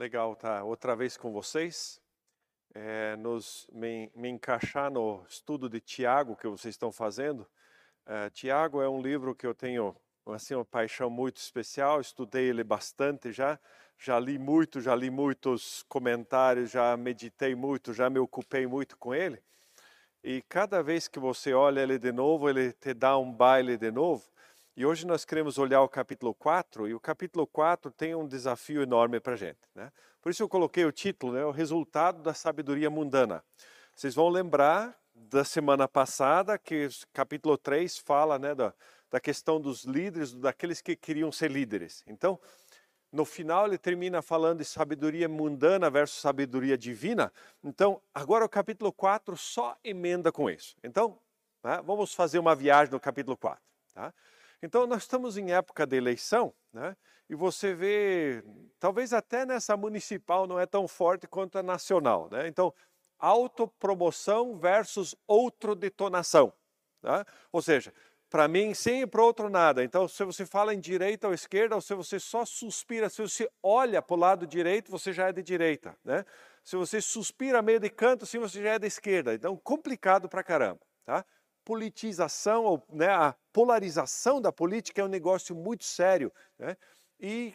legal estar outra vez com vocês, é, nos, me, me, encaixar no estudo de Tiago que vocês estão fazendo. É, Tiago é um livro que eu tenho assim, uma paixão muito especial, estudei ele bastante já, já li muito, já li muitos comentários, já meditei muito, já me ocupei muito com ele. E cada vez que você olha ele de novo, ele te dá um baile de novo. E hoje nós queremos olhar o capítulo 4, e o capítulo 4 tem um desafio enorme para a gente. Né? Por isso eu coloquei o título, né, o resultado da sabedoria mundana. Vocês vão lembrar da semana passada que o capítulo 3 fala né, da, da questão dos líderes, daqueles que queriam ser líderes. Então, no final ele termina falando de sabedoria mundana versus sabedoria divina. Então, agora o capítulo 4 só emenda com isso. Então, né, vamos fazer uma viagem no capítulo 4. Tá? Então, nós estamos em época de eleição, né? e você vê, talvez até nessa municipal não é tão forte quanto a nacional. Né? Então, autopromoção versus outrodetonação. Tá? Ou seja, para mim sim e para outro nada. Então, se você fala em direita ou esquerda, ou se você só suspira, se você olha para o lado direito, você já é de direita. Né? Se você suspira meio de canto, sim, você já é de esquerda. Então, complicado para caramba. Tá? Politização, ou, né, a polarização da política é um negócio muito sério. Né? E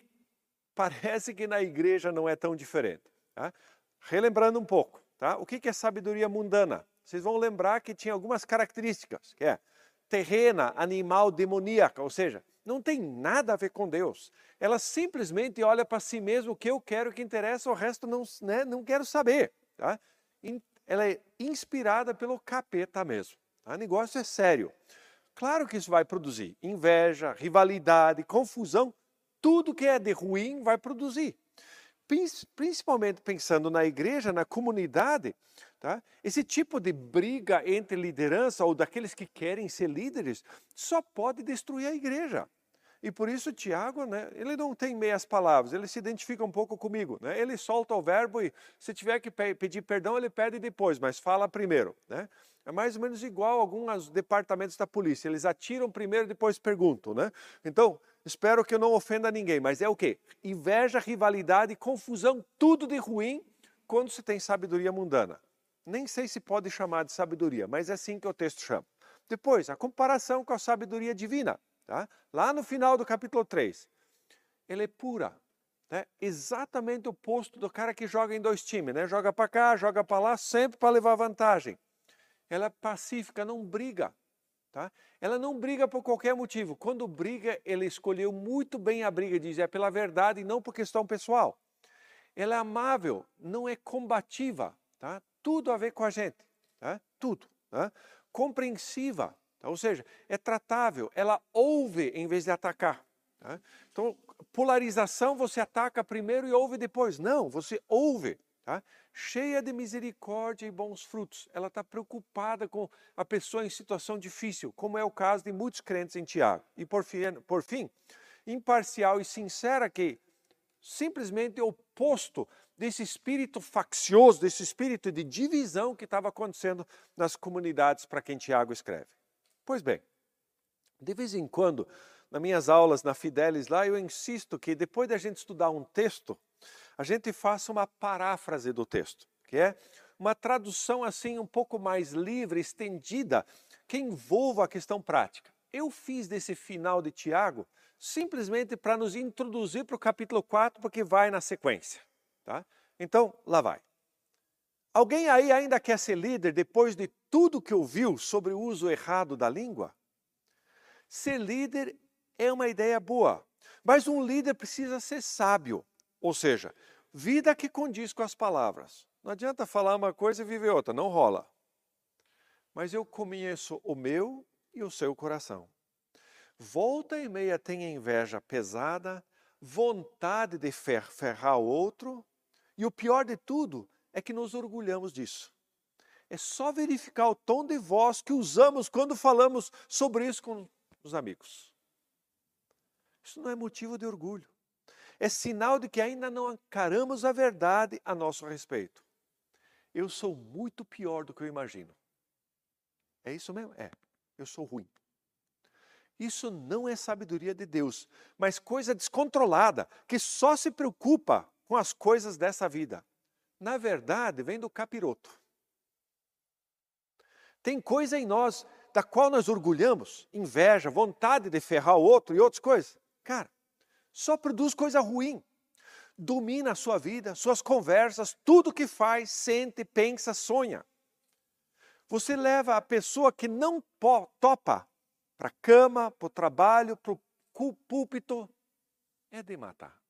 parece que na igreja não é tão diferente. Tá? Relembrando um pouco, tá? o que é sabedoria mundana? Vocês vão lembrar que tinha algumas características, que é terrena, animal, demoníaca, ou seja, não tem nada a ver com Deus. Ela simplesmente olha para si mesmo o que eu quero, que interessa, o resto não, né, não quero saber. Tá? Ela é inspirada pelo capeta mesmo. O negócio é sério. Claro que isso vai produzir inveja, rivalidade, confusão, tudo que é de ruim vai produzir. Principalmente pensando na igreja, na comunidade, tá? esse tipo de briga entre liderança ou daqueles que querem ser líderes só pode destruir a igreja. E por isso Tiago, né, ele não tem meias palavras, ele se identifica um pouco comigo. Né? Ele solta o verbo e se tiver que pedir perdão, ele pede depois, mas fala primeiro. Né? É mais ou menos igual alguns departamentos da polícia. Eles atiram primeiro, depois perguntam. Né? Então, espero que eu não ofenda ninguém, mas é o quê? Inveja, rivalidade, confusão, tudo de ruim quando se tem sabedoria mundana. Nem sei se pode chamar de sabedoria, mas é assim que o texto chama. Depois, a comparação com a sabedoria divina. Tá? Lá no final do capítulo 3, ela é pura. Né? Exatamente o oposto do cara que joga em dois times, né? joga para cá, joga para lá, sempre para levar vantagem. Ela é pacífica, não briga. Tá? Ela não briga por qualquer motivo. Quando briga, ela escolheu muito bem a briga, diz, é pela verdade e não por questão pessoal. Ela é amável, não é combativa. Tá? Tudo a ver com a gente. Tá? Tudo. Tá? Compreensiva, Tá? Ou seja, é tratável, ela ouve em vez de atacar. Tá? Então, polarização, você ataca primeiro e ouve depois. Não, você ouve. Tá? Cheia de misericórdia e bons frutos. Ela está preocupada com a pessoa em situação difícil, como é o caso de muitos crentes em Tiago. E por fim, por fim imparcial e sincera, que simplesmente o oposto desse espírito faccioso, desse espírito de divisão que estava acontecendo nas comunidades para quem Tiago escreve. Pois bem, de vez em quando, nas minhas aulas na Fidelis lá, eu insisto que depois da gente estudar um texto, a gente faça uma paráfrase do texto, que é uma tradução assim um pouco mais livre, estendida, que envolva a questão prática. Eu fiz desse final de Tiago simplesmente para nos introduzir para o capítulo 4, porque vai na sequência. Tá? Então, lá vai. Alguém aí ainda quer ser líder depois de tudo que ouviu sobre o uso errado da língua? Ser líder é uma ideia boa, mas um líder precisa ser sábio, ou seja, vida que condiz com as palavras. Não adianta falar uma coisa e viver outra, não rola. Mas eu conheço o meu e o seu coração. Volta e meia tem inveja pesada, vontade de ferrar o outro, e o pior de tudo é que nos orgulhamos disso. É só verificar o tom de voz que usamos quando falamos sobre isso com os amigos. Isso não é motivo de orgulho. É sinal de que ainda não encaramos a verdade a nosso respeito. Eu sou muito pior do que eu imagino. É isso mesmo? É. Eu sou ruim. Isso não é sabedoria de Deus, mas coisa descontrolada, que só se preocupa com as coisas dessa vida. Na verdade, vem do capiroto. Tem coisa em nós da qual nós orgulhamos, inveja, vontade de ferrar o outro e outras coisas. Cara, só produz coisa ruim. Domina a sua vida, suas conversas, tudo que faz, sente, pensa, sonha. Você leva a pessoa que não topa para a cama, para o trabalho, para o púlpito, é de matar.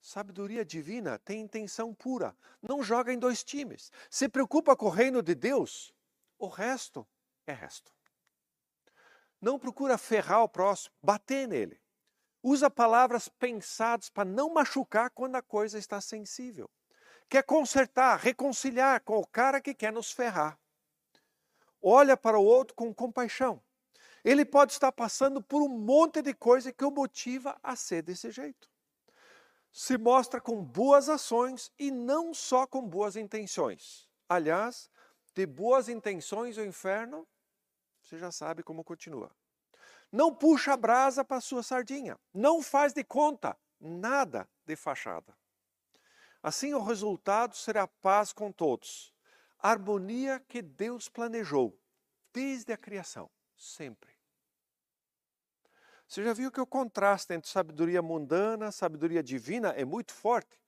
Sabedoria divina tem intenção pura, não joga em dois times. Se preocupa com o reino de Deus, o resto é resto. Não procura ferrar o próximo, bater nele. Usa palavras pensadas para não machucar quando a coisa está sensível. Quer consertar, reconciliar com o cara que quer nos ferrar. Olha para o outro com compaixão. Ele pode estar passando por um monte de coisa que o motiva a ser desse jeito se mostra com boas ações e não só com boas intenções. Aliás, de boas intenções o inferno, você já sabe como continua. Não puxa a brasa para sua sardinha, não faz de conta nada de fachada. Assim o resultado será paz com todos, harmonia que Deus planejou desde a criação, sempre. Você já viu que o contraste entre sabedoria mundana e sabedoria divina é muito forte?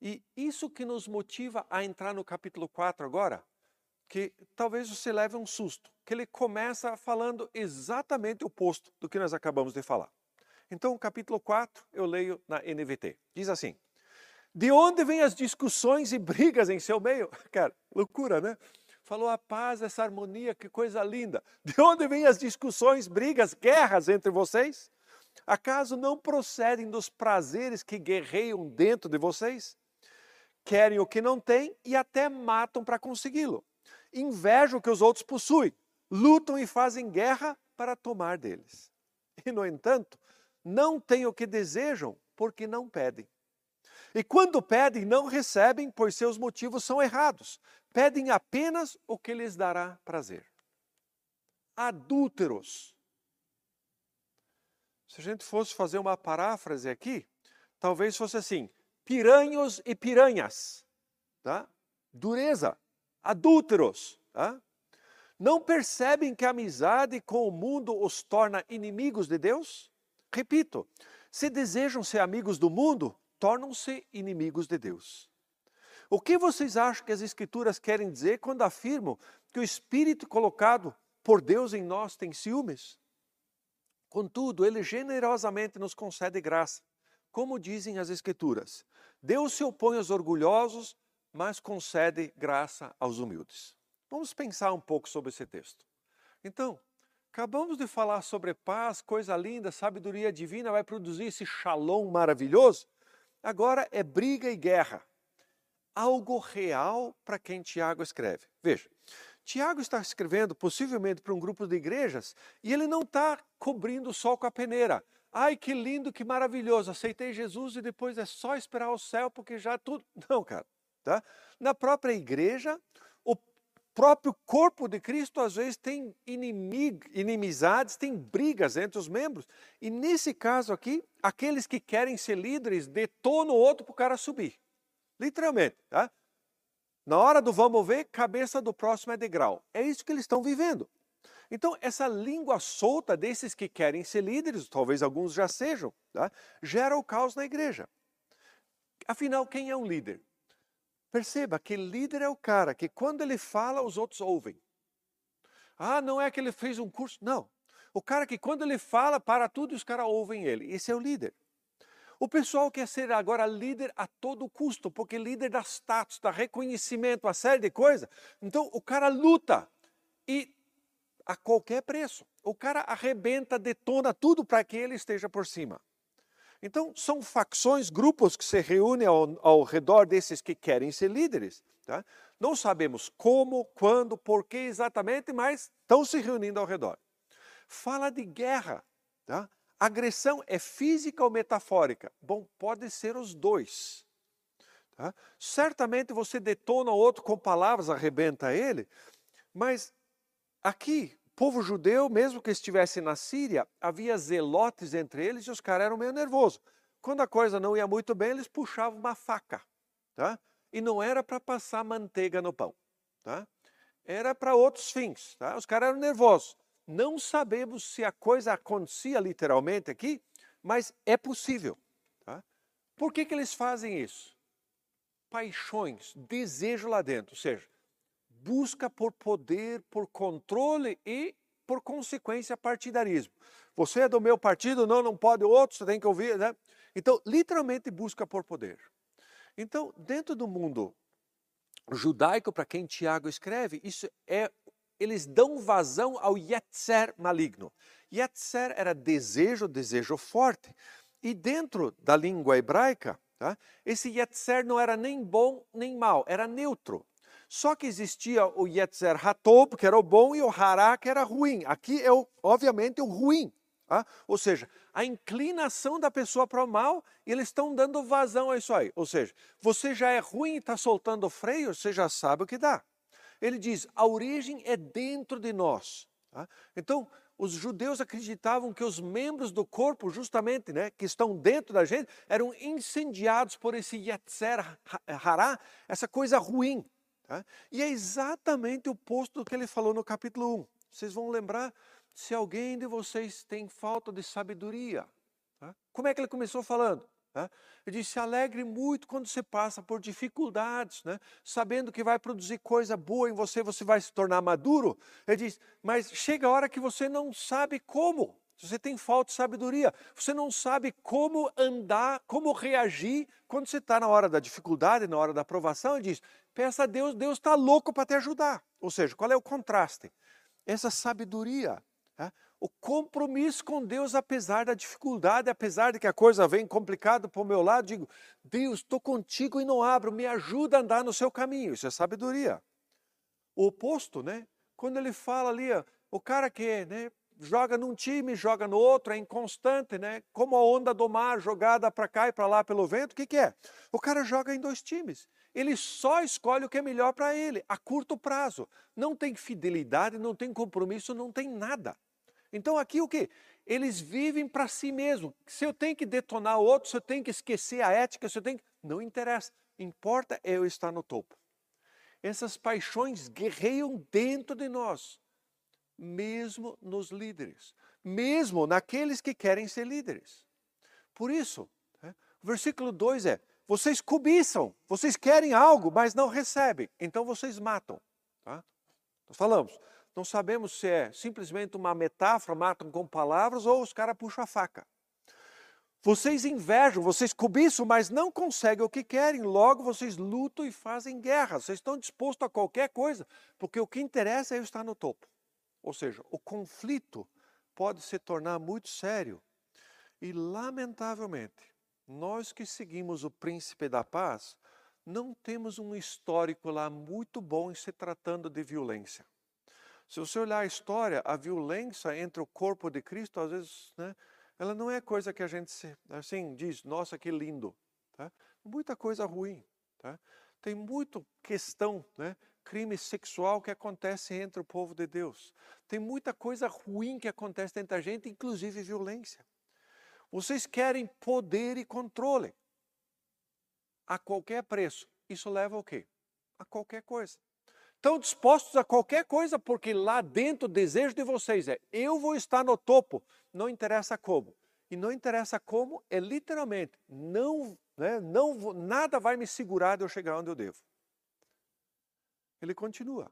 E isso que nos motiva a entrar no capítulo 4 agora, que talvez você leve um susto, que ele começa falando exatamente o oposto do que nós acabamos de falar. Então, capítulo 4, eu leio na NVT. Diz assim: De onde vêm as discussões e brigas em seu meio? Cara, loucura, né? falou a paz, essa harmonia, que coisa linda. De onde vêm as discussões, brigas, guerras entre vocês? Acaso não procedem dos prazeres que guerreiam dentro de vocês? Querem o que não têm e até matam para consegui-lo. Invejam o que os outros possuem, lutam e fazem guerra para tomar deles. E, no entanto, não têm o que desejam porque não pedem. E quando pedem, não recebem, pois seus motivos são errados. Pedem apenas o que lhes dará prazer. Adúlteros. Se a gente fosse fazer uma paráfrase aqui, talvez fosse assim: piranhos e piranhas. Tá? Dureza. Adúlteros. Tá? Não percebem que a amizade com o mundo os torna inimigos de Deus? Repito, se desejam ser amigos do mundo, tornam-se inimigos de Deus. O que vocês acham que as Escrituras querem dizer quando afirmam que o Espírito colocado por Deus em nós tem ciúmes? Contudo, Ele generosamente nos concede graça, como dizem as Escrituras. Deus se opõe aos orgulhosos, mas concede graça aos humildes. Vamos pensar um pouco sobre esse texto. Então, acabamos de falar sobre paz, coisa linda, sabedoria divina vai produzir esse shalom maravilhoso. Agora é briga e guerra. Algo real para quem Tiago escreve. Veja, Tiago está escrevendo possivelmente para um grupo de igrejas e ele não está cobrindo o sol com a peneira. Ai, que lindo, que maravilhoso, aceitei Jesus e depois é só esperar o céu porque já tudo. Não, cara. Tá? Na própria igreja, o próprio corpo de Cristo às vezes tem inimigo, inimizades, tem brigas entre os membros. E nesse caso aqui, aqueles que querem ser líderes detonam o outro para o cara subir. Literalmente, tá? Na hora do vamos ver, cabeça do próximo é degrau. É isso que eles estão vivendo. Então, essa língua solta desses que querem ser líderes, talvez alguns já sejam, tá? gera o caos na igreja. Afinal, quem é um líder? Perceba que líder é o cara que quando ele fala, os outros ouvem. Ah, não é que ele fez um curso. Não. O cara que quando ele fala, para tudo e os caras ouvem ele. Esse é o líder. O pessoal quer ser agora líder a todo custo, porque líder dá status, dá reconhecimento, uma série de coisas. Então o cara luta e a qualquer preço. O cara arrebenta, detona tudo para que ele esteja por cima. Então, são facções, grupos que se reúnem ao, ao redor desses que querem ser líderes. Tá? Não sabemos como, quando, por que exatamente, mas estão se reunindo ao redor. Fala de guerra. Tá? Agressão é física ou metafórica? Bom, pode ser os dois. Tá? Certamente você detona o outro com palavras, arrebenta ele, mas aqui povo judeu, mesmo que estivesse na Síria, havia zelotes entre eles e os caras eram meio nervosos. quando a coisa não ia muito bem, eles puxavam uma faca, tá? E não era para passar manteiga no pão, tá? Era para outros fins, tá? Os caras eram nervosos. Não sabemos se a coisa acontecia literalmente aqui, mas é possível, tá? Por que que eles fazem isso? Paixões, desejo lá dentro, ou seja, busca por poder, por controle e por consequência partidarismo. Você é do meu partido, não, não pode outro, você tem que ouvir, né? Então, literalmente busca por poder. Então, dentro do mundo judaico, para quem Tiago escreve, isso é eles dão vazão ao yetzer maligno. Yetzer era desejo, desejo forte. E dentro da língua hebraica, tá, esse yetzer não era nem bom nem mal, era neutro. Só que existia o Yetzer Hatob, que era o bom, e o Hará, que era ruim. Aqui é, o, obviamente, o ruim. Tá? Ou seja, a inclinação da pessoa para o mal, e eles estão dando vazão a isso aí. Ou seja, você já é ruim e está soltando o freio, você já sabe o que dá. Ele diz, a origem é dentro de nós. Tá? Então, os judeus acreditavam que os membros do corpo, justamente, né, que estão dentro da gente, eram incendiados por esse Yetzer Hará, essa coisa ruim. Tá? E é exatamente o oposto do que ele falou no capítulo 1. Vocês vão lembrar se alguém de vocês tem falta de sabedoria. Tá? Como é que ele começou falando? Tá? Ele disse: se alegre muito quando você passa por dificuldades, né? sabendo que vai produzir coisa boa em você, você vai se tornar maduro. Ele diz: mas chega a hora que você não sabe como. Você tem falta de sabedoria, você não sabe como andar, como reagir quando você está na hora da dificuldade, na hora da aprovação. Ele diz: peça a Deus, Deus está louco para te ajudar. Ou seja, qual é o contraste? Essa sabedoria, é? o compromisso com Deus, apesar da dificuldade, apesar de que a coisa vem complicada para o meu lado, digo: Deus, estou contigo e não abro, me ajuda a andar no seu caminho. Isso é sabedoria. O oposto, né? Quando ele fala ali, o cara que né, joga num time, joga no outro, é inconstante, né? Como a onda do mar jogada para cá e para lá pelo vento, o que, que é? O cara joga em dois times. Ele só escolhe o que é melhor para ele, a curto prazo. Não tem fidelidade, não tem compromisso, não tem nada. Então aqui o que? Eles vivem para si mesmo. Se eu tenho que detonar o outro, se eu tenho que esquecer a ética, se eu tenho que... Não interessa. Importa é eu estar no topo. Essas paixões guerreiam dentro de nós mesmo nos líderes, mesmo naqueles que querem ser líderes. Por isso, né, o versículo 2 é: vocês cobiçam, vocês querem algo, mas não recebem, então vocês matam. Tá? Nós falamos, não sabemos se é simplesmente uma metáfora, matam com palavras, ou os caras puxam a faca. Vocês invejam, vocês cobiçam, mas não conseguem o que querem, logo vocês lutam e fazem guerra. Vocês estão dispostos a qualquer coisa, porque o que interessa é eu estar no topo. Ou seja, o conflito pode se tornar muito sério. E, lamentavelmente, nós que seguimos o príncipe da paz, não temos um histórico lá muito bom em se tratando de violência. Se você olhar a história, a violência entre o corpo de Cristo, às vezes, né, ela não é coisa que a gente assim diz, nossa, que lindo. Tá? Muita coisa ruim. Tá? Tem muita questão né, crime sexual que acontece entre o povo de Deus. Tem muita coisa ruim que acontece entre a gente, inclusive violência. Vocês querem poder e controle a qualquer preço. Isso leva ao quê? A qualquer coisa. Estão dispostos a qualquer coisa, porque lá dentro o desejo de vocês é: eu vou estar no topo, não interessa como. E não interessa como, é literalmente, não, né, não, nada vai me segurar de eu chegar onde eu devo. Ele continua.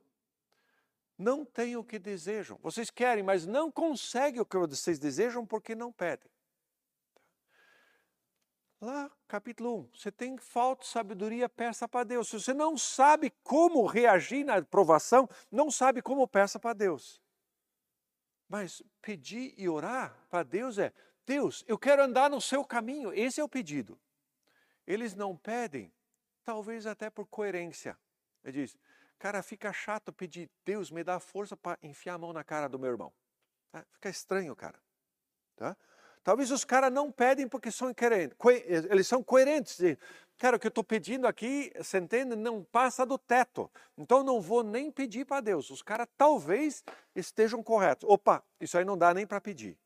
Não tem o que desejam. Vocês querem, mas não conseguem o que vocês desejam porque não pedem. Lá, capítulo 1, você tem falta de sabedoria, peça para Deus. Se você não sabe como reagir na provação, não sabe como peça para Deus. Mas pedir e orar para Deus é: Deus, eu quero andar no seu caminho. Esse é o pedido. Eles não pedem, talvez até por coerência. Ele diz: Cara, fica chato pedir, Deus me dá força para enfiar a mão na cara do meu irmão. Tá? Fica estranho, cara. Tá? Talvez os caras não pedem porque são coerentes. Eles são coerentes. Cara, o que eu estou pedindo aqui, você entende? Não passa do teto. Então não vou nem pedir para Deus. Os caras talvez estejam corretos. Opa, isso aí não dá nem para pedir.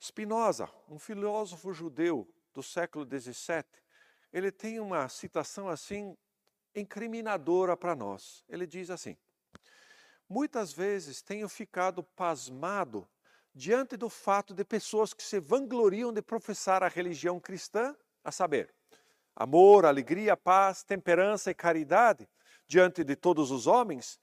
Spinoza, um filósofo judeu do século XVII, ele tem uma citação assim incriminadora para nós. Ele diz assim: Muitas vezes tenho ficado pasmado diante do fato de pessoas que se vangloriam de professar a religião cristã, a saber, amor, alegria, paz, temperança e caridade diante de todos os homens,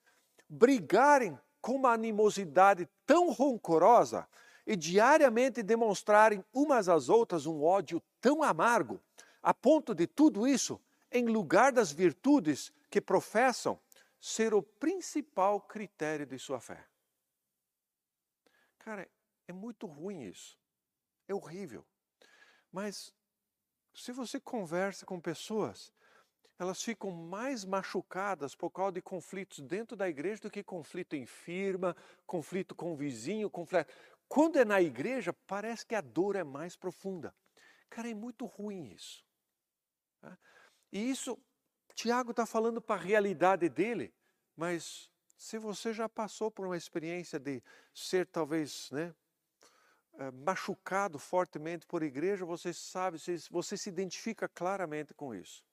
brigarem com uma animosidade tão rancorosa e diariamente demonstrarem umas às outras um ódio tão amargo, a ponto de tudo isso, em lugar das virtudes que professam, ser o principal critério de sua fé. Cara, é muito ruim isso. É horrível. Mas se você conversa com pessoas, elas ficam mais machucadas por causa de conflitos dentro da igreja do que conflito em firma, conflito com o vizinho, conflito. Quando é na igreja, parece que a dor é mais profunda. Cara, é muito ruim isso. Tá? E isso, Tiago está falando para a realidade dele, mas se você já passou por uma experiência de ser talvez né, eh, machucado fortemente por igreja, você sabe, você se identifica claramente com isso.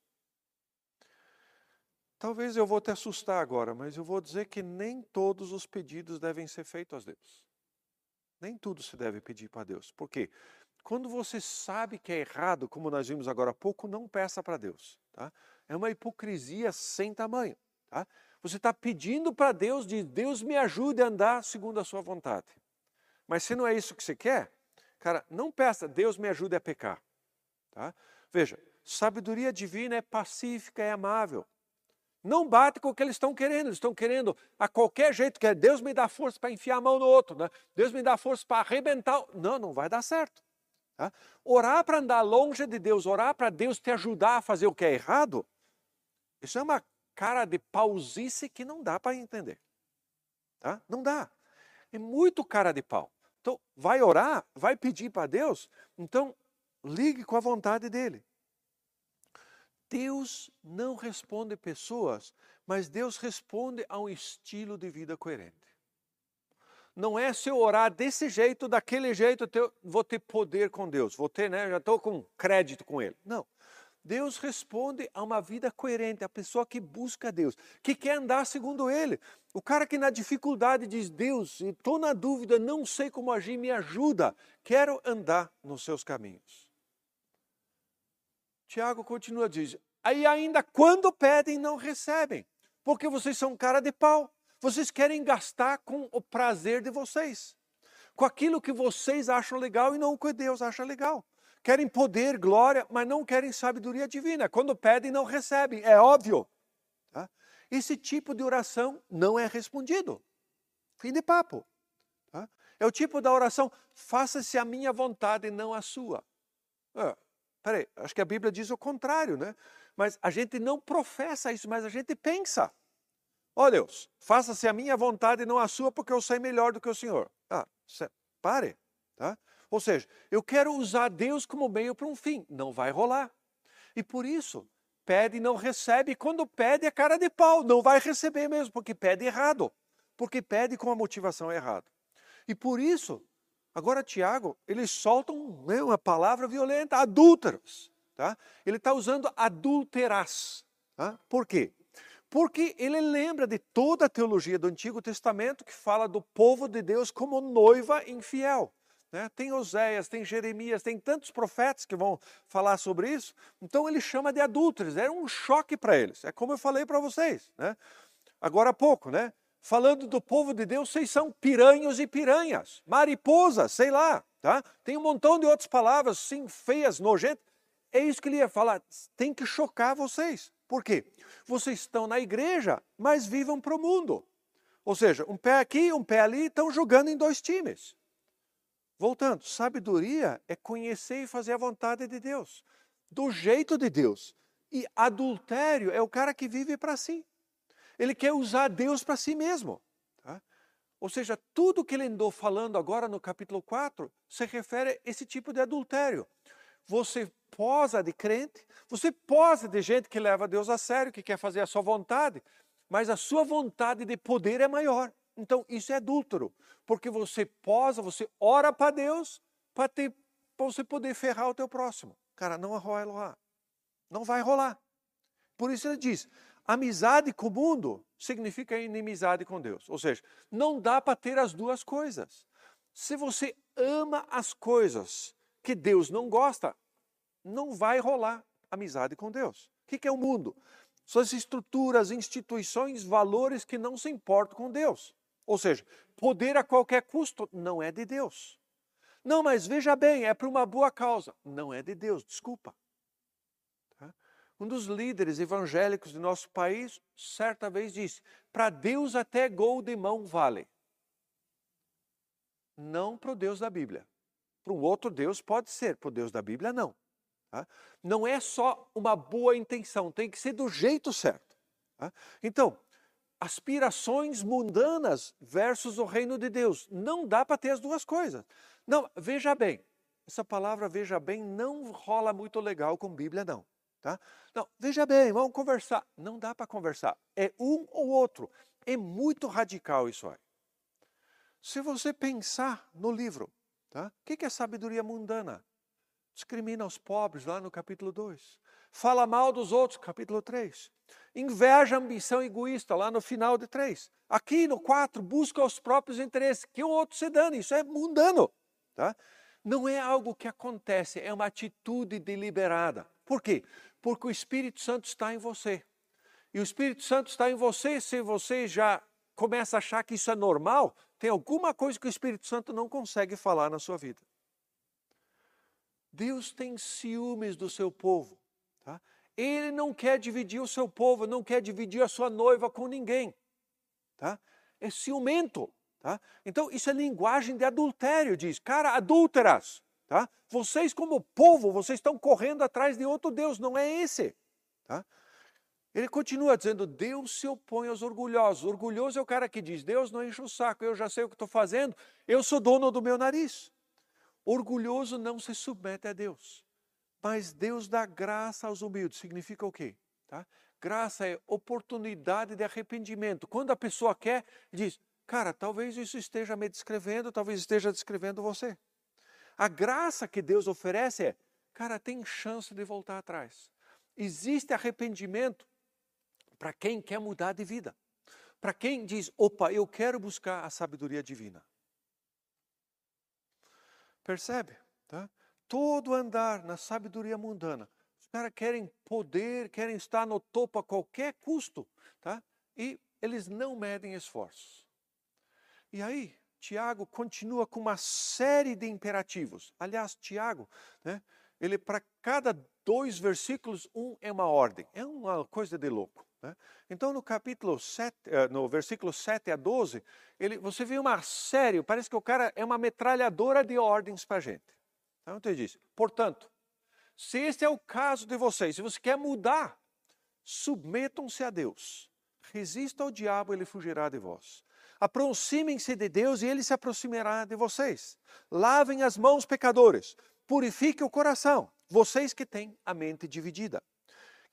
Talvez eu vou te assustar agora, mas eu vou dizer que nem todos os pedidos devem ser feitos a Deus. Nem tudo se deve pedir para Deus. Por quê? Quando você sabe que é errado, como nós vimos agora há pouco, não peça para Deus. Tá? É uma hipocrisia sem tamanho. Tá? Você está pedindo para Deus de Deus me ajude a andar segundo a sua vontade. Mas se não é isso que você quer, cara, não peça, Deus me ajude a pecar. Tá? Veja, sabedoria divina é pacífica, é amável. Não bate com o que eles estão querendo. Eles estão querendo a qualquer jeito, que Deus me dá força para enfiar a mão no outro, né? Deus me dá força para arrebentar. Não, não vai dar certo. Tá? Orar para andar longe de Deus, orar para Deus te ajudar a fazer o que é errado, isso é uma cara de pausice que não dá para entender. Tá? Não dá. É muito cara de pau. Então, vai orar, vai pedir para Deus, então ligue com a vontade dele. Deus não responde pessoas, mas Deus responde a um estilo de vida coerente. Não é se eu orar desse jeito, daquele jeito, eu vou ter poder com Deus, vou ter, né? Já estou com crédito com Ele. Não. Deus responde a uma vida coerente, a pessoa que busca Deus, que quer andar segundo Ele. O cara que na dificuldade diz: Deus, estou na dúvida, não sei como agir, me ajuda, quero andar nos seus caminhos. Tiago continua, diz: aí ainda quando pedem, não recebem, porque vocês são cara de pau. Vocês querem gastar com o prazer de vocês, com aquilo que vocês acham legal e não o que Deus acha legal. Querem poder, glória, mas não querem sabedoria divina. Quando pedem, não recebem. É óbvio. Tá? Esse tipo de oração não é respondido. Fim de papo. Tá? É o tipo da oração, faça-se a minha vontade e não a sua. Ah, peraí, acho que a Bíblia diz o contrário, né? Mas a gente não professa isso, mas a gente pensa. Ó oh, Deus, faça-se a minha vontade e não a sua, porque eu sei melhor do que o Senhor. Ah, pare. Tá? Ou seja, eu quero usar Deus como meio para um fim. Não vai rolar. E por isso, pede e não recebe. E quando pede, é cara de pau. Não vai receber mesmo, porque pede errado. Porque pede com a motivação errada. E por isso, agora Tiago, ele solta né, uma palavra violenta, adúlteros. Tá? Ele está usando adulteras. Tá? Por quê? Porque ele lembra de toda a teologia do Antigo Testamento que fala do povo de Deus como noiva infiel. Né? Tem Oséias, tem Jeremias, tem tantos profetas que vão falar sobre isso. Então ele chama de adúlteros. Era um choque para eles. É como eu falei para vocês. Né? Agora há pouco, né? Falando do povo de Deus, vocês são piranhos e piranhas, mariposas, sei lá. Tá? Tem um montão de outras palavras, sim, feias, nojentas. É isso que ele ia falar. Tem que chocar vocês. Por quê? Vocês estão na igreja, mas vivam para o mundo. Ou seja, um pé aqui, um pé ali, estão jogando em dois times. Voltando, sabedoria é conhecer e fazer a vontade de Deus, do jeito de Deus. E adultério é o cara que vive para si. Ele quer usar Deus para si mesmo. Tá? Ou seja, tudo que ele andou falando agora no capítulo 4 se refere a esse tipo de adultério. Você posa de crente, você posa de gente que leva Deus a sério, que quer fazer a sua vontade, mas a sua vontade de poder é maior. Então, isso é adúltero, porque você posa, você ora para Deus, para você poder ferrar o teu próximo. Cara, não vai rolar. Não vai rolar. Por isso ele diz: amizade com o mundo significa inimizade com Deus. Ou seja, não dá para ter as duas coisas. Se você ama as coisas que Deus não gosta, não vai rolar amizade com Deus. O que é o mundo? São as estruturas, instituições, valores que não se importam com Deus. Ou seja, poder a qualquer custo não é de Deus. Não, mas veja bem, é para uma boa causa. Não é de Deus, desculpa. Tá? Um dos líderes evangélicos do nosso país, certa vez disse: para Deus até gol de mão vale. Não para o Deus da Bíblia. Para um outro Deus pode ser, para o Deus da Bíblia não. Tá? Não é só uma boa intenção, tem que ser do jeito certo. Tá? Então, aspirações mundanas versus o reino de Deus. Não dá para ter as duas coisas. Não, veja bem. Essa palavra veja bem não rola muito legal com Bíblia não, tá? Não, veja bem, vamos conversar. Não dá para conversar. É um ou outro. É muito radical isso aí. Se você pensar no livro, tá? O que é sabedoria mundana? Discrimina os pobres lá no capítulo 2. Fala mal dos outros, capítulo 3. Inveja, ambição egoísta, lá no final de 3. Aqui no 4, busca os próprios interesses, que o outro se dane, isso é mundano. Tá? Não é algo que acontece, é uma atitude deliberada. Por quê? Porque o Espírito Santo está em você. E o Espírito Santo está em você, se você já começa a achar que isso é normal, tem alguma coisa que o Espírito Santo não consegue falar na sua vida. Deus tem ciúmes do seu povo. Tá? Ele não quer dividir o seu povo, não quer dividir a sua noiva com ninguém. Tá? É ciumento. Tá? Então, isso é linguagem de adultério, diz. Cara, adúlteras. Tá? Vocês, como povo, vocês estão correndo atrás de outro Deus, não é esse. Tá? Ele continua dizendo: Deus se opõe aos orgulhosos. Orgulhoso é o cara que diz: Deus não enche o saco, eu já sei o que estou fazendo, eu sou dono do meu nariz. Orgulhoso não se submete a Deus. Mas Deus dá graça aos humildes. Significa o quê? Tá? Graça é oportunidade de arrependimento. Quando a pessoa quer, diz: Cara, talvez isso esteja me descrevendo, talvez esteja descrevendo você. A graça que Deus oferece é: Cara, tem chance de voltar atrás. Existe arrependimento para quem quer mudar de vida. Para quem diz: Opa, eu quero buscar a sabedoria divina. Percebe? Tá? todo andar na sabedoria mundana. Os caras querem poder, querem estar no topo a qualquer custo, tá? E eles não medem esforços. E aí, Tiago continua com uma série de imperativos. Aliás, Tiago, né, ele para cada dois versículos, um é uma ordem. É uma coisa de louco. Né? Então, no capítulo 7, eh, no versículo 7 a 12, ele, você vê uma série, parece que o cara é uma metralhadora de ordens para a gente. Então ele diz: portanto, se este é o caso de vocês, se você quer mudar, submetam-se a Deus. Resista ao diabo, ele fugirá de vós. Aproximem-se de Deus e ele se aproximará de vocês. Lavem as mãos, pecadores. Purifiquem o coração, vocês que têm a mente dividida.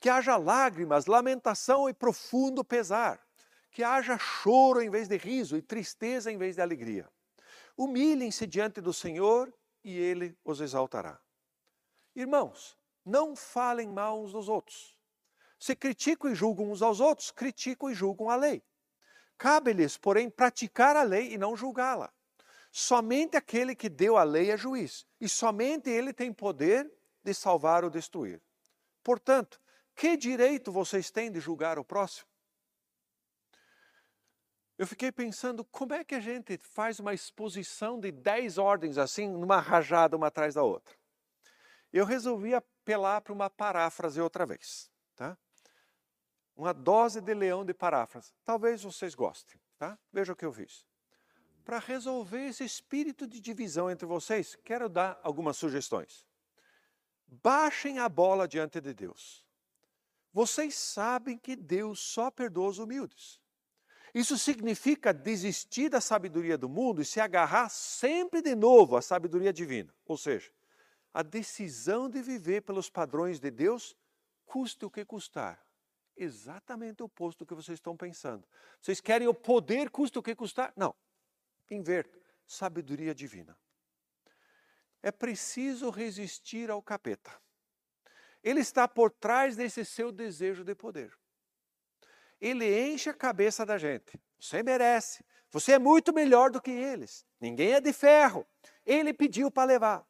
Que haja lágrimas, lamentação e profundo pesar. Que haja choro em vez de riso e tristeza em vez de alegria. Humilhem-se diante do Senhor e ele os exaltará. Irmãos, não falem mal uns dos outros. Se criticam e julgam uns aos outros, criticam e julgam a lei. Cabe-lhes, porém, praticar a lei e não julgá-la. Somente aquele que deu a lei é juiz, e somente ele tem poder de salvar ou destruir. Portanto, que direito vocês têm de julgar o próximo? Eu fiquei pensando como é que a gente faz uma exposição de dez ordens assim, numa rajada uma atrás da outra. Eu resolvi apelar para uma paráfrase outra vez, tá? Uma dose de leão de paráfrase. Talvez vocês gostem, tá? Veja o que eu fiz. Para resolver esse espírito de divisão entre vocês, quero dar algumas sugestões. Baixem a bola diante de Deus. Vocês sabem que Deus só perdoa os humildes. Isso significa desistir da sabedoria do mundo e se agarrar sempre de novo à sabedoria divina. Ou seja, a decisão de viver pelos padrões de Deus, custe o que custar. Exatamente o oposto do que vocês estão pensando. Vocês querem o poder, custe o que custar? Não. Inverta. Sabedoria divina. É preciso resistir ao capeta. Ele está por trás desse seu desejo de poder. Ele enche a cabeça da gente. Você merece. Você é muito melhor do que eles. Ninguém é de ferro. Ele pediu para levar.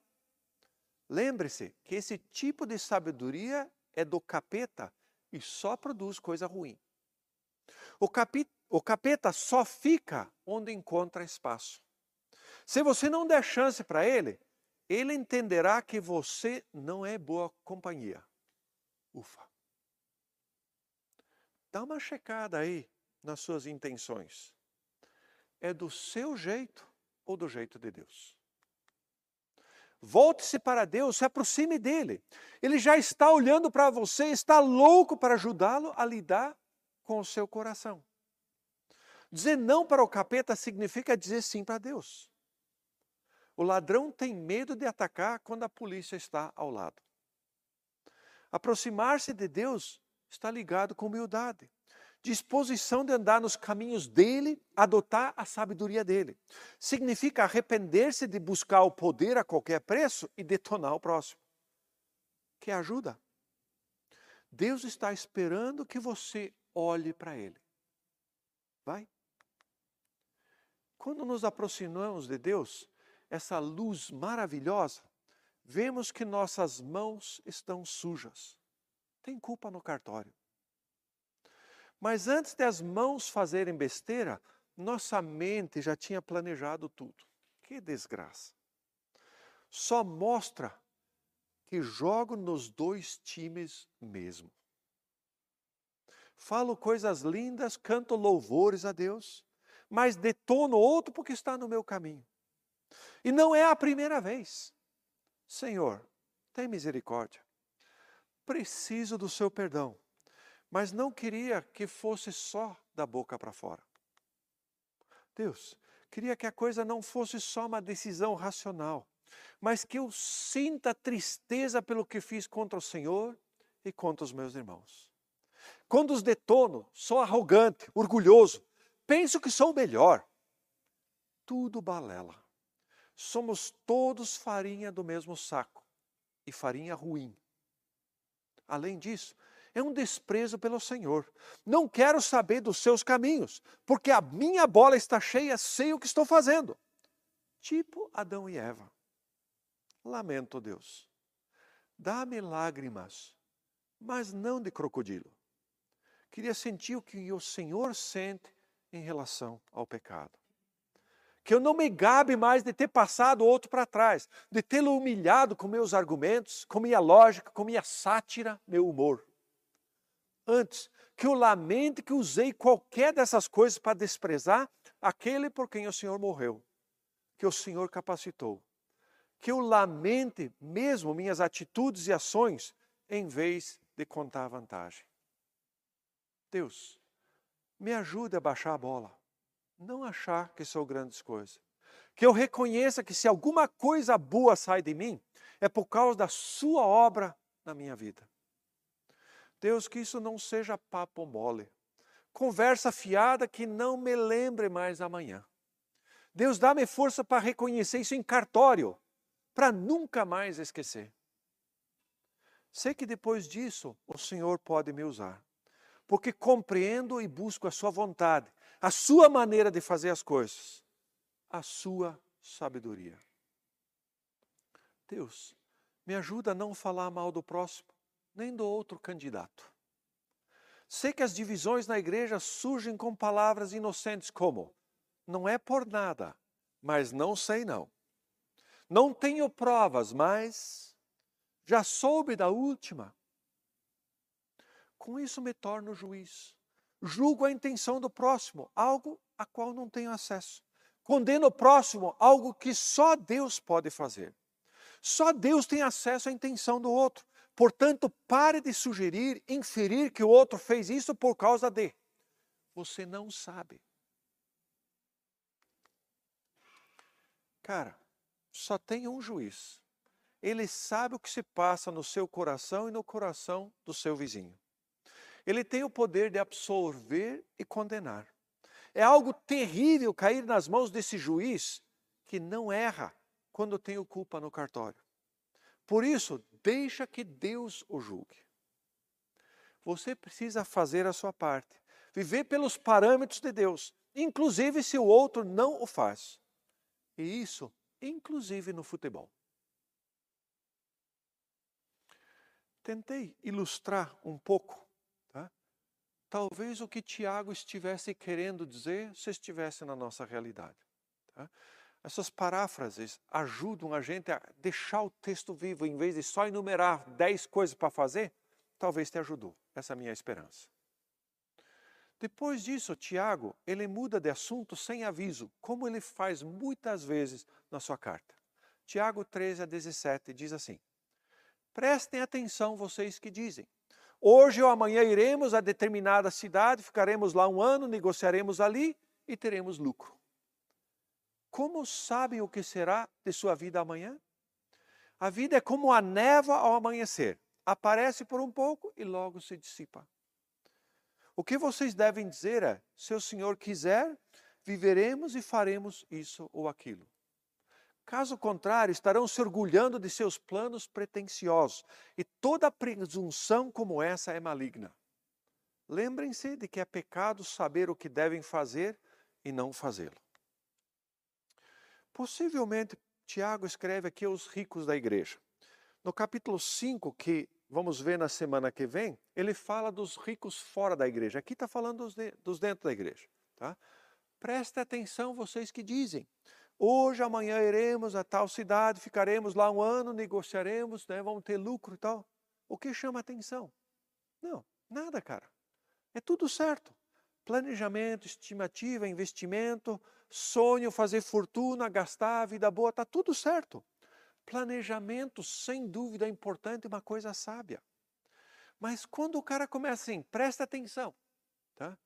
Lembre-se que esse tipo de sabedoria é do capeta e só produz coisa ruim. O, capi, o capeta só fica onde encontra espaço. Se você não der chance para ele, ele entenderá que você não é boa companhia. Ufa. Dá uma checada aí nas suas intenções. É do seu jeito ou do jeito de Deus? Volte-se para Deus, se aproxime dele. Ele já está olhando para você, está louco para ajudá-lo a lidar com o seu coração. Dizer não para o capeta significa dizer sim para Deus. O ladrão tem medo de atacar quando a polícia está ao lado. Aproximar-se de Deus está ligado com humildade disposição de andar nos caminhos dele, adotar a sabedoria dele. Significa arrepender-se de buscar o poder a qualquer preço e detonar o próximo. Que ajuda. Deus está esperando que você olhe para ele. Vai. Quando nos aproximamos de Deus, essa luz maravilhosa, vemos que nossas mãos estão sujas. Tem culpa no cartório. Mas antes das mãos fazerem besteira, nossa mente já tinha planejado tudo. Que desgraça. Só mostra que jogo nos dois times mesmo. Falo coisas lindas, canto louvores a Deus, mas detono outro porque está no meu caminho. E não é a primeira vez. Senhor, tem misericórdia. Preciso do seu perdão mas não queria que fosse só da boca para fora. Deus, queria que a coisa não fosse só uma decisão racional, mas que eu sinta tristeza pelo que fiz contra o Senhor e contra os meus irmãos. Quando os detono, sou arrogante, orgulhoso, penso que sou o melhor. Tudo balela. Somos todos farinha do mesmo saco e farinha ruim. Além disso, é um desprezo pelo Senhor. Não quero saber dos seus caminhos, porque a minha bola está cheia, sei o que estou fazendo. Tipo Adão e Eva. Lamento, Deus. Dá-me lágrimas, mas não de crocodilo. Queria sentir o que o Senhor sente em relação ao pecado. Que eu não me gabe mais de ter passado outro para trás, de tê-lo humilhado com meus argumentos, com minha lógica, com minha sátira, meu humor antes que eu lamente que usei qualquer dessas coisas para desprezar aquele por quem o Senhor morreu, que o Senhor capacitou. Que eu lamente mesmo minhas atitudes e ações em vez de contar a vantagem. Deus, me ajude a baixar a bola, não achar que sou grandes coisas. Que eu reconheça que se alguma coisa boa sai de mim, é por causa da Sua obra na minha vida. Deus, que isso não seja papo mole. Conversa fiada que não me lembre mais amanhã. Deus, dá-me força para reconhecer isso em cartório, para nunca mais esquecer. Sei que depois disso o Senhor pode me usar, porque compreendo e busco a Sua vontade, a Sua maneira de fazer as coisas, a Sua sabedoria. Deus, me ajuda a não falar mal do próximo, nem do outro candidato. Sei que as divisões na igreja surgem com palavras inocentes como: não é por nada, mas não sei não. Não tenho provas, mas já soube da última. Com isso me torno juiz. Julgo a intenção do próximo, algo a qual não tenho acesso. Condeno o próximo, algo que só Deus pode fazer. Só Deus tem acesso à intenção do outro. Portanto, pare de sugerir, inferir que o outro fez isso por causa de. Você não sabe. Cara, só tem um juiz. Ele sabe o que se passa no seu coração e no coração do seu vizinho. Ele tem o poder de absolver e condenar. É algo terrível cair nas mãos desse juiz que não erra, quando tenho culpa no cartório. Por isso, deixa que Deus o julgue. Você precisa fazer a sua parte, viver pelos parâmetros de Deus, inclusive se o outro não o faz. E isso, inclusive no futebol. Tentei ilustrar um pouco? Talvez o que Tiago estivesse querendo dizer se estivesse na nossa realidade. Tá? Essas paráfrases ajudam a gente a deixar o texto vivo, em vez de só enumerar dez coisas para fazer, talvez te ajudou. Essa é a minha esperança. Depois disso, Tiago, ele muda de assunto sem aviso, como ele faz muitas vezes na sua carta. Tiago 13 a 17 diz assim: Prestem atenção, vocês que dizem. Hoje ou amanhã iremos a determinada cidade, ficaremos lá um ano, negociaremos ali e teremos lucro. Como sabem o que será de sua vida amanhã? A vida é como a neva ao amanhecer. Aparece por um pouco e logo se dissipa. O que vocês devem dizer é: se o Senhor quiser, viveremos e faremos isso ou aquilo. Caso contrário, estarão se orgulhando de seus planos pretensiosos, e toda presunção como essa é maligna. Lembrem-se de que é pecado saber o que devem fazer e não fazê-lo. Possivelmente, Tiago escreve aqui aos ricos da igreja. No capítulo 5, que vamos ver na semana que vem, ele fala dos ricos fora da igreja. Aqui está falando dos, de, dos dentro da igreja. Tá? Preste atenção, vocês que dizem. Hoje, amanhã iremos a tal cidade, ficaremos lá um ano, negociaremos, né, vamos ter lucro e tal. O que chama atenção? Não, nada, cara. É tudo certo planejamento, estimativa, investimento, sonho, fazer fortuna, gastar, vida boa, está tudo certo. Planejamento, sem dúvida, é importante, uma coisa sábia. Mas quando o cara começa assim, presta atenção, tá?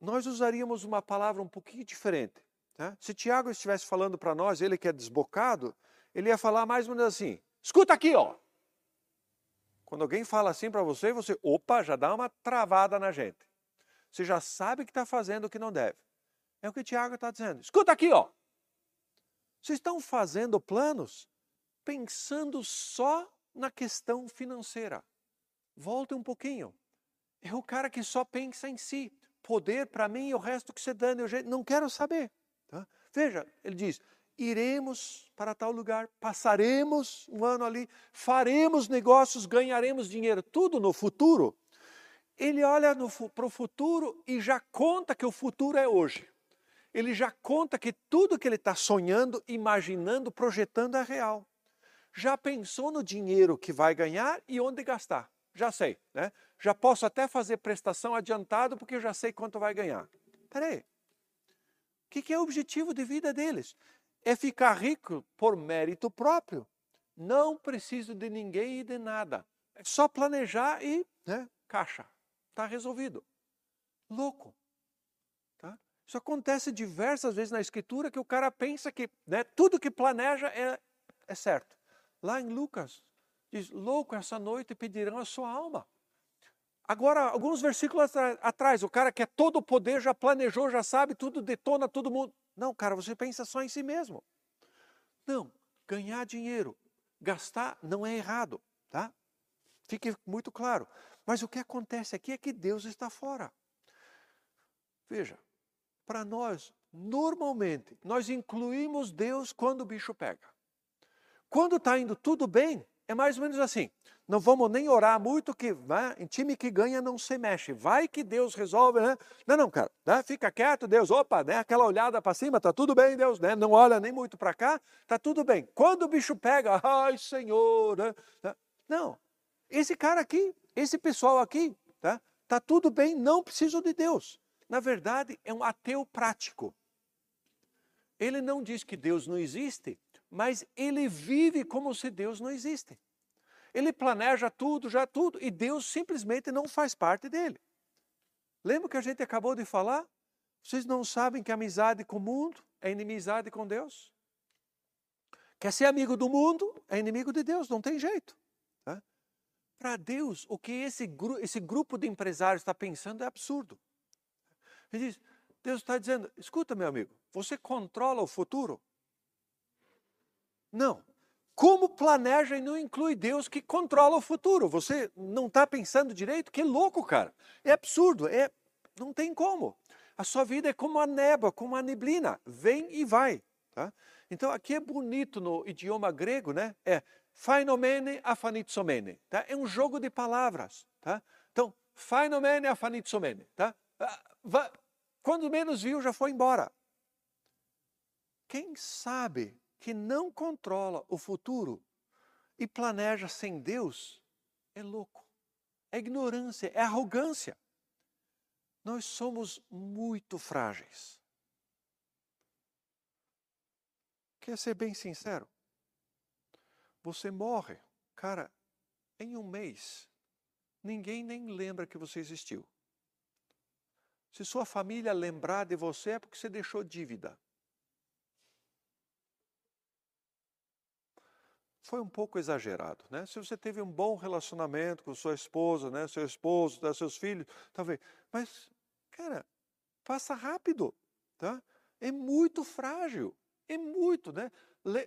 nós usaríamos uma palavra um pouquinho diferente. Tá? Se Tiago estivesse falando para nós, ele que é desbocado, ele ia falar mais ou menos assim: escuta aqui, ó. Quando alguém fala assim para você, você, opa, já dá uma travada na gente. Você já sabe que está fazendo o que não deve. É o que Tiago está dizendo. Escuta aqui, ó. Vocês estão fazendo planos pensando só na questão financeira. Volte um pouquinho. É o cara que só pensa em si. Poder para mim e o resto que você dando, eu não quero saber. Tá? Veja, ele diz: iremos para tal lugar, passaremos um ano ali, faremos negócios, ganharemos dinheiro, tudo no futuro ele olha para o futuro e já conta que o futuro é hoje. Ele já conta que tudo que ele está sonhando, imaginando, projetando é real. Já pensou no dinheiro que vai ganhar e onde gastar? Já sei, né? Já posso até fazer prestação adiantado porque já sei quanto vai ganhar. Peraí, o que, que é o objetivo de vida deles? É ficar rico por mérito próprio. Não preciso de ninguém e de nada. É só planejar e né, caixa. Está resolvido. Louco. Tá? Isso acontece diversas vezes na Escritura que o cara pensa que né, tudo que planeja é, é certo. Lá em Lucas, diz: Louco, essa noite pedirão a sua alma. Agora, alguns versículos atrás, o cara que é todo poder já planejou, já sabe, tudo detona todo mundo. Não, cara, você pensa só em si mesmo. Não, ganhar dinheiro, gastar não é errado, tá? Fique muito claro. Mas o que acontece aqui é que Deus está fora. Veja, para nós, normalmente, nós incluímos Deus quando o bicho pega. Quando está indo tudo bem, é mais ou menos assim. Não vamos nem orar muito, que né, em time que ganha não se mexe. Vai que Deus resolve, né? Não, não, cara, né? fica quieto, Deus, opa, né? aquela olhada para cima, tá tudo bem, Deus, né? Não olha nem muito para cá, tá tudo bem. Quando o bicho pega, ai, Senhor, né? Não, esse cara aqui, esse pessoal aqui, tá? Tá tudo bem, não preciso de Deus. Na verdade, é um ateu prático. Ele não diz que Deus não existe, mas ele vive como se Deus não existe. Ele planeja tudo, já tudo, e Deus simplesmente não faz parte dele. Lembra que a gente acabou de falar? Vocês não sabem que amizade com o mundo é inimizade com Deus? Quer ser amigo do mundo é inimigo de Deus, não tem jeito. Para Deus, o que esse, gru esse grupo de empresários está pensando é absurdo. Ele diz: tá, Deus está dizendo: escuta, meu amigo, você controla o futuro? Não. Como planeja e não inclui Deus que controla o futuro? Você não está pensando direito? Que louco, cara. É absurdo. É, não tem como. A sua vida é como a névoa, como a neblina. Vem e vai. Tá? Então, aqui é bonito no idioma grego, né? É phainomene afanitsomene. Tá? É um jogo de palavras. Tá? Então, phainomene afanitsomene. Tá? Ah, quando menos viu, já foi embora. Quem sabe que não controla o futuro e planeja sem Deus é louco. É ignorância, é arrogância. Nós somos muito frágeis. Quer ser bem sincero? Você morre, cara, em um mês, ninguém nem lembra que você existiu. Se sua família lembrar de você é porque você deixou dívida. Foi um pouco exagerado, né? Se você teve um bom relacionamento com sua esposa, né, seu esposo, né, seus filhos, talvez, mas cara, passa rápido, tá? É muito frágil, é muito, né?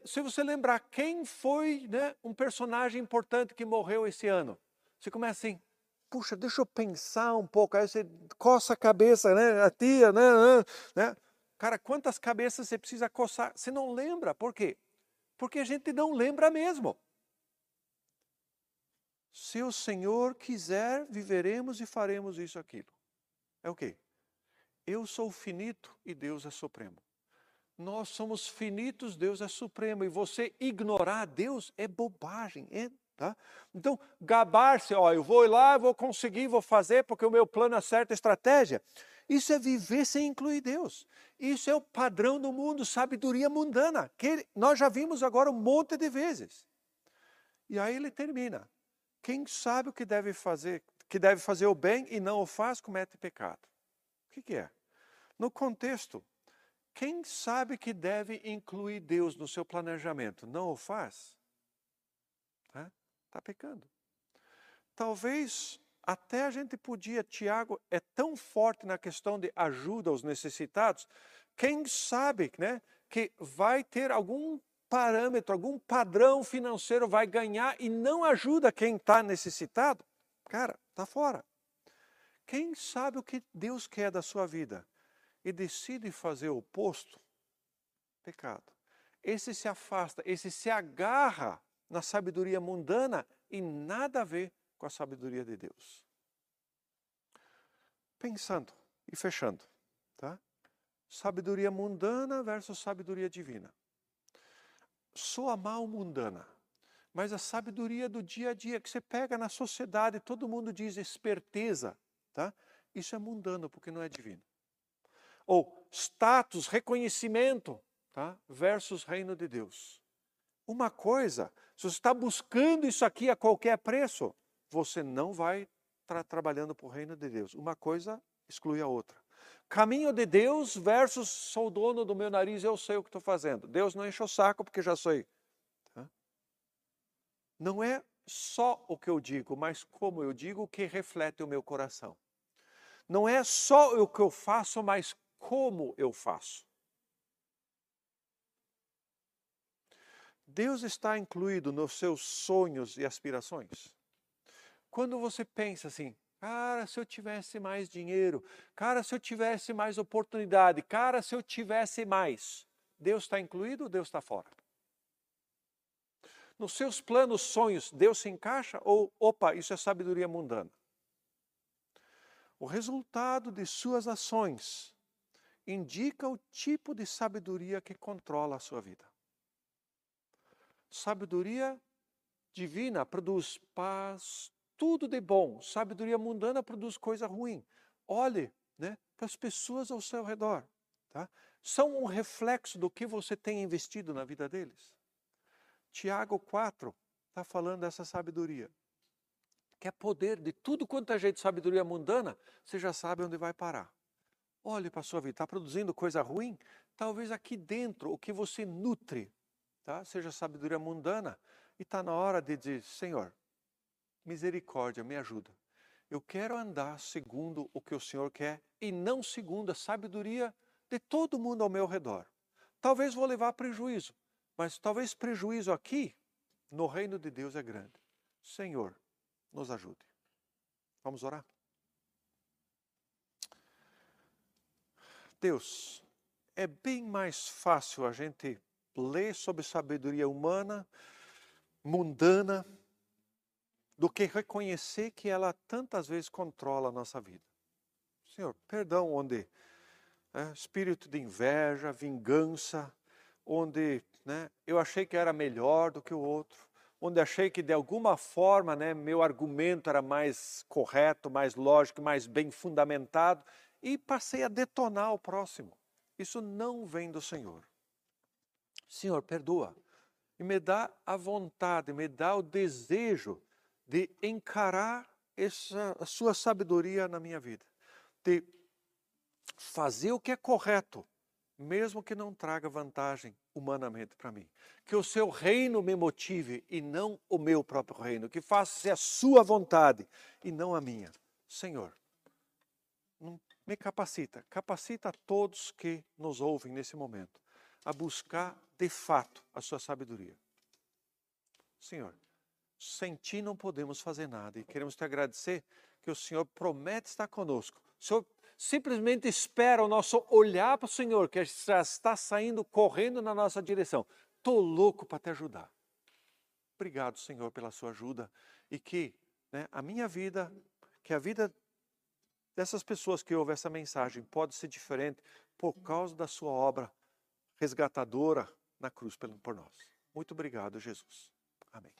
Se você lembrar quem foi, né, um personagem importante que morreu esse ano, você começa assim, puxa, deixa eu pensar um pouco, aí você coça a cabeça, né, a tia, né, né? Cara, quantas cabeças você precisa coçar? Você não lembra, por quê? Porque a gente não lembra mesmo. Se o Senhor quiser, viveremos e faremos isso aquilo. É o quê? Eu sou finito e Deus é supremo. Nós somos finitos, Deus é supremo. E você ignorar Deus é bobagem. É, tá? Então, gabar-se, ó, eu vou lá, vou conseguir, vou fazer, porque o meu plano acerta a estratégia. Isso é viver sem incluir Deus. Isso é o padrão do mundo, sabedoria mundana, que nós já vimos agora um monte de vezes. E aí ele termina. Quem sabe o que deve fazer, que deve fazer o bem e não o faz, comete pecado. O que, que é? No contexto, quem sabe que deve incluir Deus no seu planejamento, não o faz, está tá pecando. Talvez até a gente podia, Tiago é tão forte na questão de ajuda aos necessitados, quem sabe né, que vai ter algum parâmetro, algum padrão financeiro vai ganhar e não ajuda quem está necessitado? Cara, está fora. Quem sabe o que Deus quer da sua vida e decide fazer o oposto? Pecado. Esse se afasta, esse se agarra na sabedoria mundana e nada a ver com a sabedoria de Deus. Pensando e fechando, tá? Sabedoria mundana versus sabedoria divina. Soa mal mundana, mas a sabedoria do dia a dia que você pega na sociedade, todo mundo diz esperteza, tá? Isso é mundano porque não é divino. Ou status, reconhecimento, tá? Versus reino de Deus. Uma coisa, se você está buscando isso aqui a qualquer preço, você não vai estar trabalhando para o reino de Deus. Uma coisa exclui a outra. Caminho de Deus versus sou dono do meu nariz, eu sei o que estou fazendo. Deus não enche o saco porque já sei. Não é só o que eu digo, mas como eu digo que reflete o meu coração. Não é só o que eu faço, mas como eu faço. Deus está incluído nos seus sonhos e aspirações? Quando você pensa assim, cara, se eu tivesse mais dinheiro, cara, se eu tivesse mais oportunidade, cara, se eu tivesse mais, Deus está incluído ou Deus está fora? Nos seus planos, sonhos, Deus se encaixa ou, opa, isso é sabedoria mundana? O resultado de suas ações indica o tipo de sabedoria que controla a sua vida. Sabedoria divina produz paz, tudo de bom. Sabedoria mundana produz coisa ruim. Olhe né, para as pessoas ao seu redor. Tá? São um reflexo do que você tem investido na vida deles. Tiago 4 está falando dessa sabedoria. Que é poder de tudo quanto é jeito de sabedoria mundana, você já sabe onde vai parar. Olhe para a sua vida, está produzindo coisa ruim? Talvez aqui dentro, o que você nutre, tá? seja sabedoria mundana, e está na hora de dizer, Senhor, misericórdia, me ajuda. Eu quero andar segundo o que o Senhor quer e não segundo a sabedoria de todo mundo ao meu redor. Talvez vou levar prejuízo, Mas talvez prejuízo aqui, no reino de Deus é grande. Senhor, nos ajude. Vamos orar? Deus, é bem mais fácil a gente ler sobre sabedoria humana, mundana, do que reconhecer que ela tantas vezes controla a nossa vida. Senhor, perdão onde é, espírito de inveja, vingança, onde né, eu achei que era melhor do que o outro, onde achei que de alguma forma né, meu argumento era mais correto, mais lógico, mais bem fundamentado e passei a detonar o próximo. Isso não vem do Senhor. Senhor, perdoa e me dá a vontade, me dá o desejo de encarar essa a sua sabedoria na minha vida, de fazer o que é correto, mesmo que não traga vantagem humanamente para mim. Que o seu reino me motive e não o meu próprio reino, que faça a sua vontade e não a minha. Senhor, me capacita, capacita todos que nos ouvem nesse momento a buscar de fato a sua sabedoria. Senhor, sem ti não podemos fazer nada e queremos te agradecer que o Senhor promete estar conosco. O Senhor simplesmente espera o nosso olhar para o Senhor, que já está saindo correndo na nossa direção. Estou louco para te ajudar. Obrigado, Senhor, pela sua ajuda e que né, a minha vida, que a vida dessas pessoas que ouvem essa mensagem pode ser diferente por causa da sua obra resgatadora na cruz por nós. Muito obrigado, Jesus. Amém.